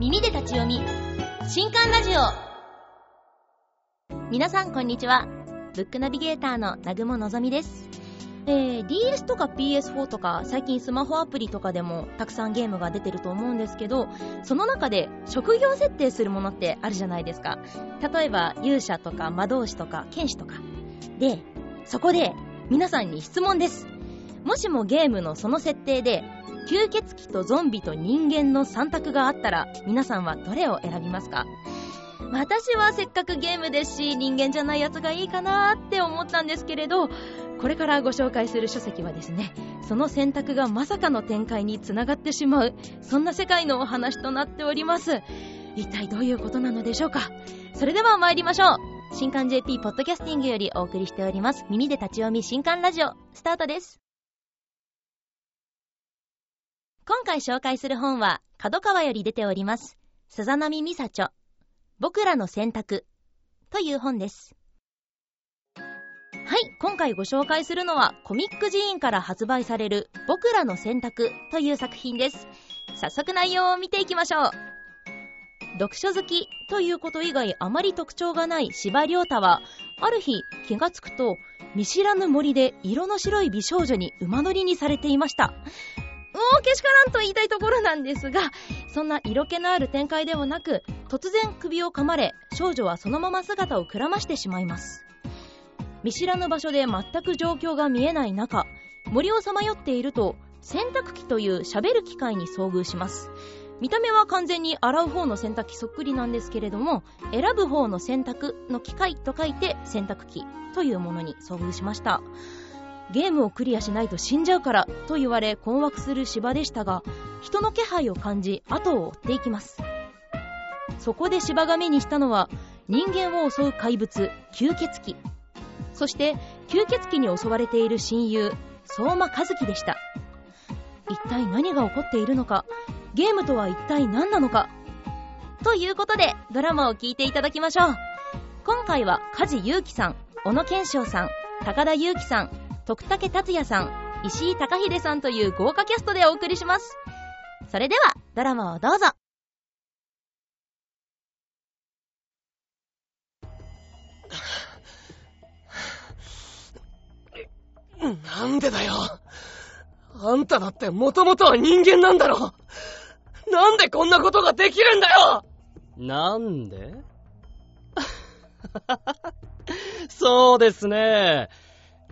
耳で立ち読み。新刊ラジオ。皆さんこんにちは。ブックナビゲーターの南雲のぞみです。えー、DS とか PS4 とか最近スマホアプリとかでもたくさんゲームが出てると思うんですけどその中で職業設定するものってあるじゃないですか。例えば勇者とか魔導士とか剣士とか。でそこで皆さんに質問です。もしもゲームのその設定で吸血鬼とゾンビと人間の3択があったら皆さんはどれを選びますか？私はせっかくゲームですし人間じゃないやつがいいかなーって思ったんですけれどこれからご紹介する書籍はですねその選択がまさかの展開につながってしまうそんな世界のお話となっております。一体どういうことなのでしょうか？それでは参りましょう。新刊 JP ポッドキャスティングよりお送りしております。耳で立ち読み新刊ラジオスタートです。今回紹介する本は、角川より出ております、鈴波美沙著、僕らの選択という本です。はい、今回ご紹介するのは、コミック寺院から発売される、僕らの選択という作品です。早速内容を見ていきましょう。読書好きということ以外あまり特徴がない司馬太は、ある日気がつくと、見知らぬ森で色の白い美少女に馬乗りにされていました。もうけしからんと言いたいところなんですが、そんな色気のある展開ではなく、突然首を噛まれ、少女はそのまま姿をくらましてしまいます。見知らぬ場所で全く状況が見えない中、森をさまよっていると、洗濯機という喋る機械に遭遇します。見た目は完全に洗う方の洗濯機そっくりなんですけれども、選ぶ方の洗濯の機械と書いて洗濯機というものに遭遇しました。ゲームをクリアしないと死んじゃうからと言われ困惑する芝でしたが人の気配を感じ後を追っていきます。そこで芝が目にしたのは人間を襲う怪物吸血鬼。そして吸血鬼に襲われている親友相馬和樹でした。一体何が起こっているのかゲームとは一体何なのか。ということでドラマを聞いていただきましょう。今回は梶裕貴さん小野賢章さん高田裕樹さん徳武達也さん、石井隆秀さんという豪華キャストでお送りします。それでは、ドラマをどうぞ。なんでだよ。あんただってもともとは人間なんだろ。なんでこんなことができるんだよなんで？そうですね。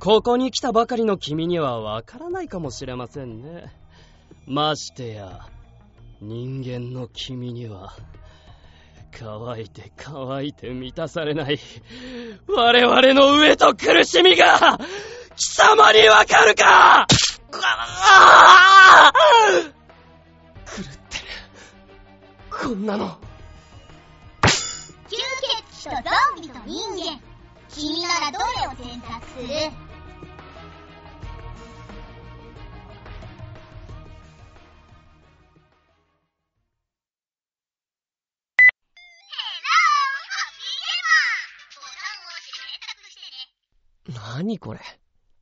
ここに来たばかりの君にはわからないかもしれませんね。ましてや、人間の君には、乾いて乾いて満たされない、我々の上と苦しみが、貴様にわかるか狂ってる。こんなの。吸血鬼とゾンビと人間。君ならどれを選択する？何これ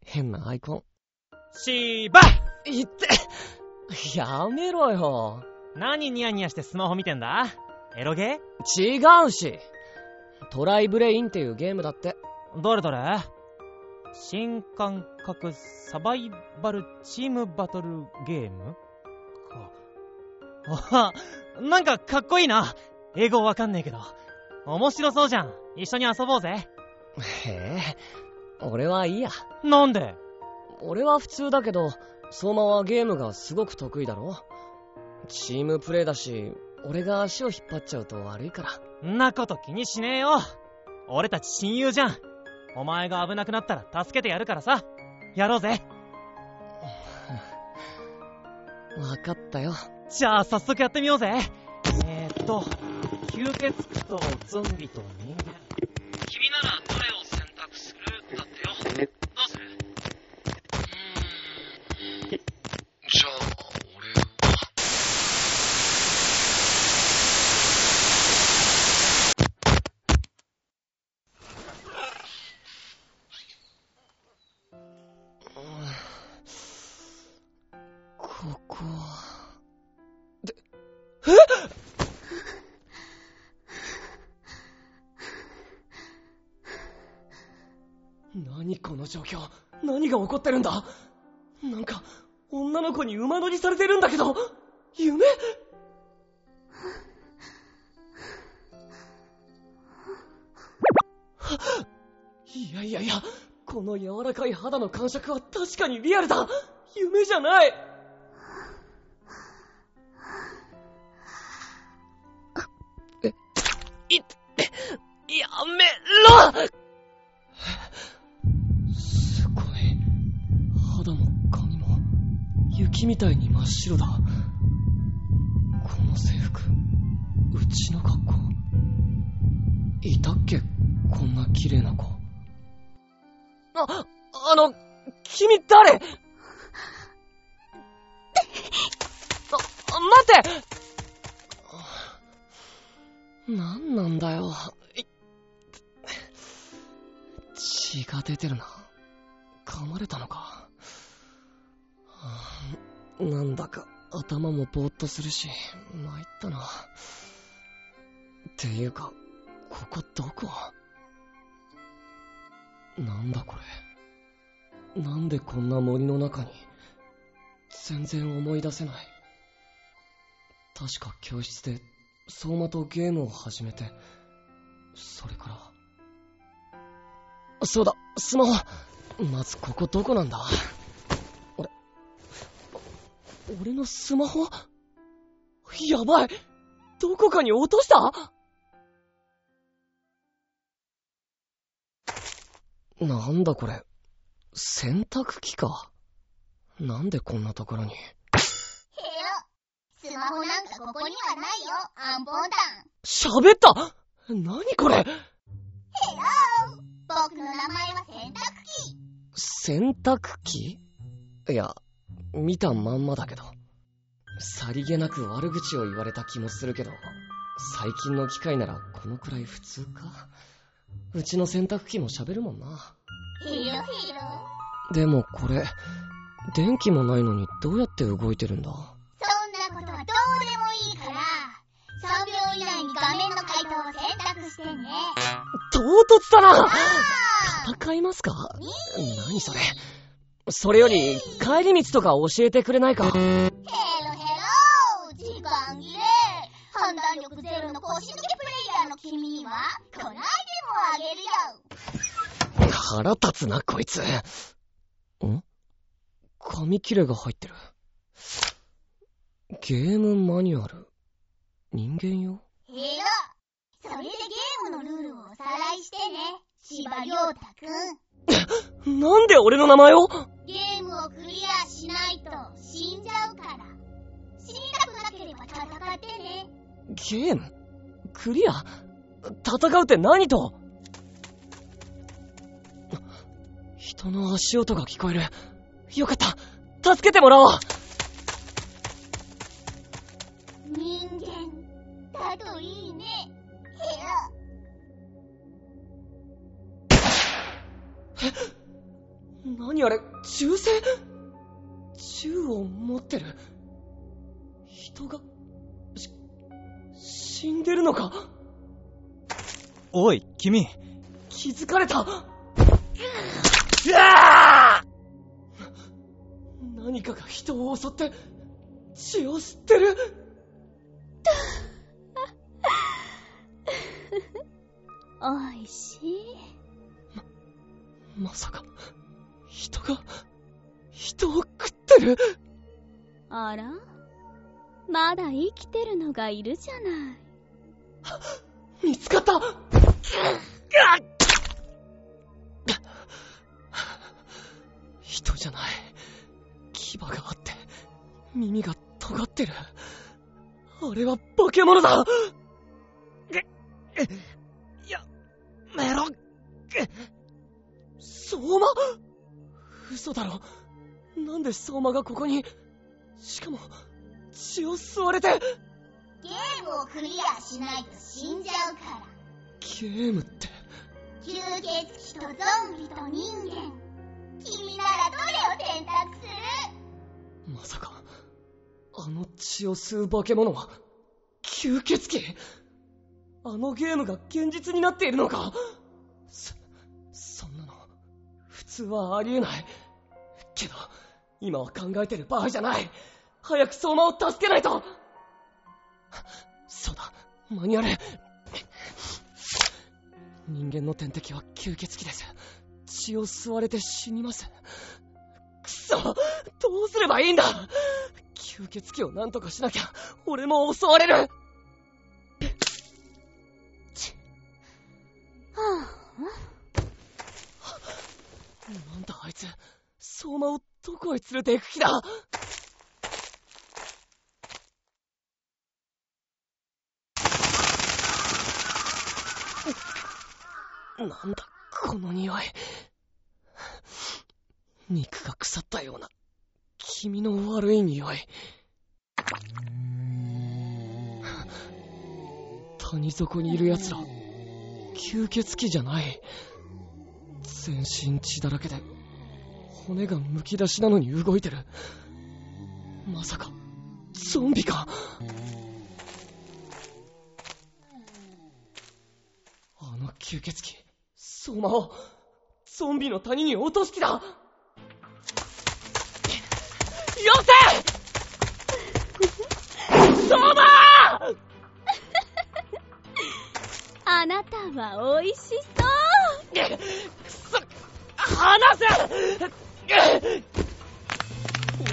変なアイコン。しーばいって、やめろよ。何ニヤニヤしてスマホ見てんだ？エロゲー？違うし。トライブレインっていうゲームだって。どれどれ？新感覚サバイバルチームバトルゲーム？か。あ、なんかかっこいいな。英語わかんねえけど。面白そうじゃん。一緒に遊ぼうぜ。へえ、俺はいいや。なんで？俺は普通だけど、相馬はゲームがすごく得意だろチームプレイだし、俺が足を引っ張っちゃうと悪いから。んなこと気にしねえよ。俺たち親友じゃん。お前が危なくなったら助けてやるからさ。やろうぜ。わかったよ。じゃあ早速やってみようぜ。えー、っと、吸血鬼とゾンビと人間。何この状況？何が起こってるんだ？なんか、女の子に馬乗りされてるんだけど、夢？いやいやいや、この柔らかい肌の感触は確かにリアルだ。夢じゃない。え、い、やめろ！雪みたいに真っ白だ。この制服、うちの学校。いたっけこんな綺麗な子。あ、あの、君誰？あ、待って何なんだよ。血が出てるな。噛まれたのか。はあなんだか頭もぼーっとするし、参ったな。っていうか、ここどこ？なんだこれ？なんでこんな森の中に？全然思い出せない。確か教室で相馬とゲームを始めて、それから。そうだ、スマホまずここどこなんだ、俺のスマホ？やばいどこかに落とした？なんだこれ。洗濯機か？なんでこんなところに？へよ。スマホなんかここにはないよ、アンポンタン。喋った何これ？へよ。僕の名前は洗濯機。洗濯機？いや、見たまんまだけど。さりげなく悪口を言われた気もするけど、最近の機械ならこのくらい普通か？うちの洗濯機も喋るもんな。へよへよ。でもこれ、電気もないのにどうやって動いてるんだ？そんなことはどうでもいいから、3秒以内に画面の回答を選択してね。唐突だなあ戦いますか？何それ？それより、帰り道とか教えてくれないか？ーヘロヘロ時間切れ判断力ゼロの腰抜けプレイヤーの君には、このアイテムをあげるよ。腹立つな、こいつ。ん？紙切れが入ってる。ゲームマニュアル？人間用？へよそれでゲームのルールをおさらいしてね。芝良太くん。なんで俺の名前を？ゲームをクリアしないと死んじゃうから。死にたくなければ戦ってね。ゲーム？クリア？戦うって何と？人の足音が聞こえる。よかった助けてもらおう人間だといいね。何あれ銃声？銃を持ってる？人が、し、死んでるのか？おい、君。気づかれた？うわ何かが人を襲って血を吸ってる？おいしい。まさか人が人を食ってる。あら？まだ生きてるのがいるじゃない。見つかった。人じゃない。牙があって耳が尖ってる。あれは化け物だ。やめろ相馬？嘘だろ。なんで相馬がここに？しかも血を吸われて。ゲームをクリアしないと死んじゃうから。ゲームって。吸血鬼とゾンビと人間。君ならどれを選択する？まさか、あの血を吸う化け物は、吸血鬼？あのゲームが現実になっているのか？通はありえない。けど、今は考えてる場合じゃない。早く相馬を助けないとそうだ、マニュアル。人間の天敵は吸血鬼です。血を吸われて死にます。くそどうすればいいんだ吸血鬼を何とかしなきゃ、俺も襲われる相馬をどこへ連れて行く気だ？なんだ、この匂い。肉が腐ったような、気味の悪い匂い。谷底にいる奴ら、吸血鬼じゃない。全身血だらけで、骨がむき出しなのに動いてる。まさか、ゾンビか。あの吸血鬼。相馬を、ゾンビの谷に落とす気だ。よせ！相馬！あなたは美味しそう。くそ離せ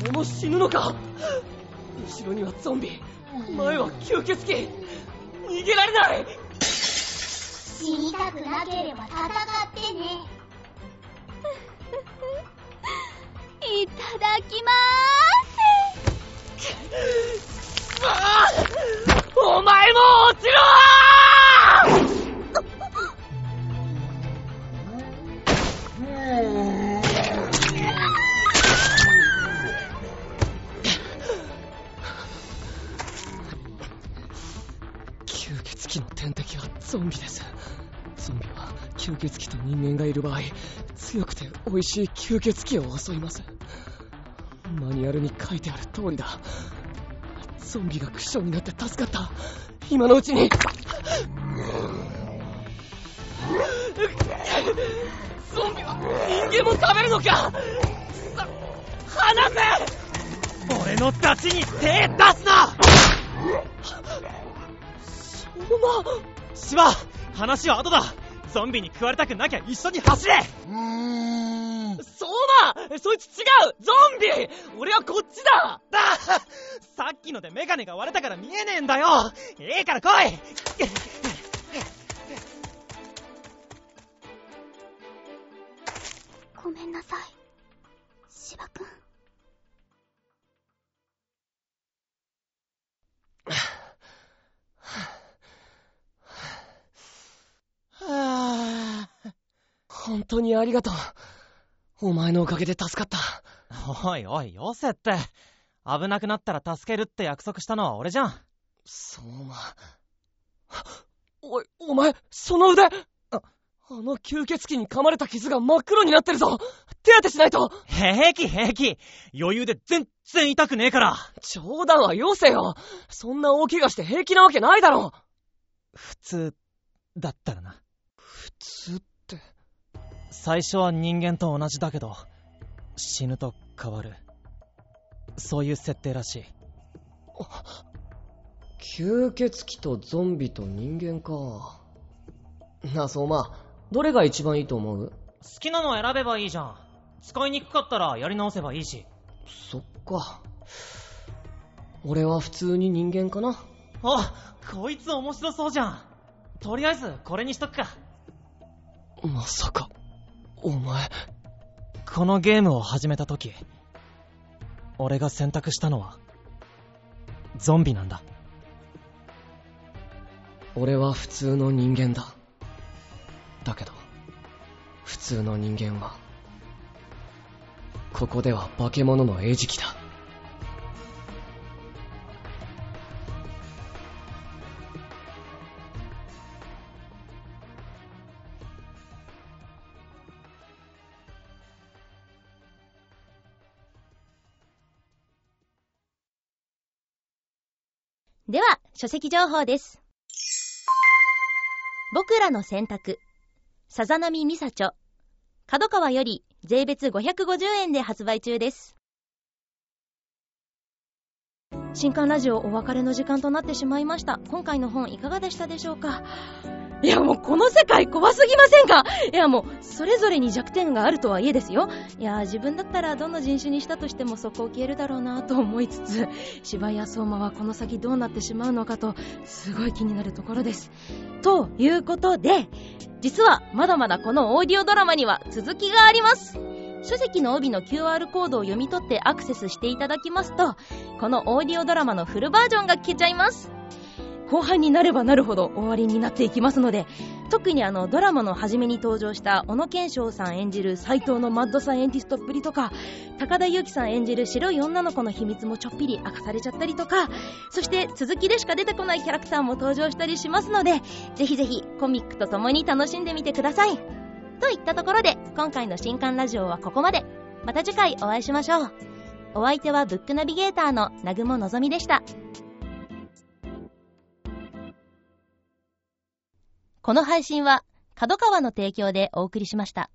俺も死ぬのか。後ろにはゾンビ。前は吸血鬼。逃げられない。死にたくなければ戦ってね。いただきまーすあお前も落ちろ敵はゾンビですゾンビは吸血鬼と人間がいる場合強くて美味しい吸血鬼を襲います。マニュアルに書いてある通りだ。ゾンビがクッションになって助かった。今のうちに。ゾンビは人間も食べるのか。離せ。俺のダチに手出すな。そんな芝話は後だゾンビに食われたくなきゃ一緒に走れうーん。そうだそいつ違うゾンビ俺はこっちだださっきのでメガネが割れたから見えねえんだよいいから来いごめんなさい芝君本当にありがとう。お前のおかげで助かった。おいおい、よせって。危なくなったら助けるって約束したのは俺じゃん。相馬。おい、お前、その腕ああの吸血鬼に噛まれた傷が真っ黒になってるぞ手当てしないと平気平気余裕で全然痛くねえから冗談はよせよそんな大怪我して平気なわけないだろ普通だったらな。普通最初は人間と同じだけど、死ぬと変わる。そういう設定らしい。吸血鬼とゾンビと人間か。なあ、相馬、どれが一番いいと思う？好きなの選べばいいじゃん。使いにくかったらやり直せばいいし。そっか。俺は普通に人間かな。あ、こいつ面白そうじゃん。とりあえず、これにしとくか。まさか。お前。このゲームを始めた時、俺が選択したのは、ゾンビなんだ。俺は普通の人間だ。だけど、普通の人間は、ここでは化け物の餌食だ。では、書籍情報です。僕らの選択。さざなみみさちょ。角川より税別550円で発売中です。新刊ラジオお別れの時間となってしまいました。今回の本いかがでしたでしょうか？いやもうこの世界怖すぎませんか？いやもうそれぞれに弱点があるとはいえですよ。いや自分だったらどの人種にしたとしてもそこを消えるだろうなと思いつつ、芝や相馬はこの先どうなってしまうのかとすごい気になるところです。ということで、実はまだまだこのオーディオドラマには続きがあります。書籍の帯の QR コードを読み取ってアクセスしていただきますと、このオーディオドラマのフルバージョンが聞けちゃいます。後半になればなるほど終わりになっていきますので、特にあのドラマの初めに登場した小野賢章さん演じる斎藤のマッドサイエンティストっぷりとか、高田祐希さん演じる白い女の子の秘密もちょっぴり明かされちゃったりとか、そして続きでしか出てこないキャラクターも登場したりしますので、ぜひぜひコミックと共に楽しんでみてください。といったところで、今回の新刊ラジオはここまで。また次回お会いしましょう。お相手はブックナビゲーターの南雲のぞみでした。この配信は、角川の提供でお送りしました。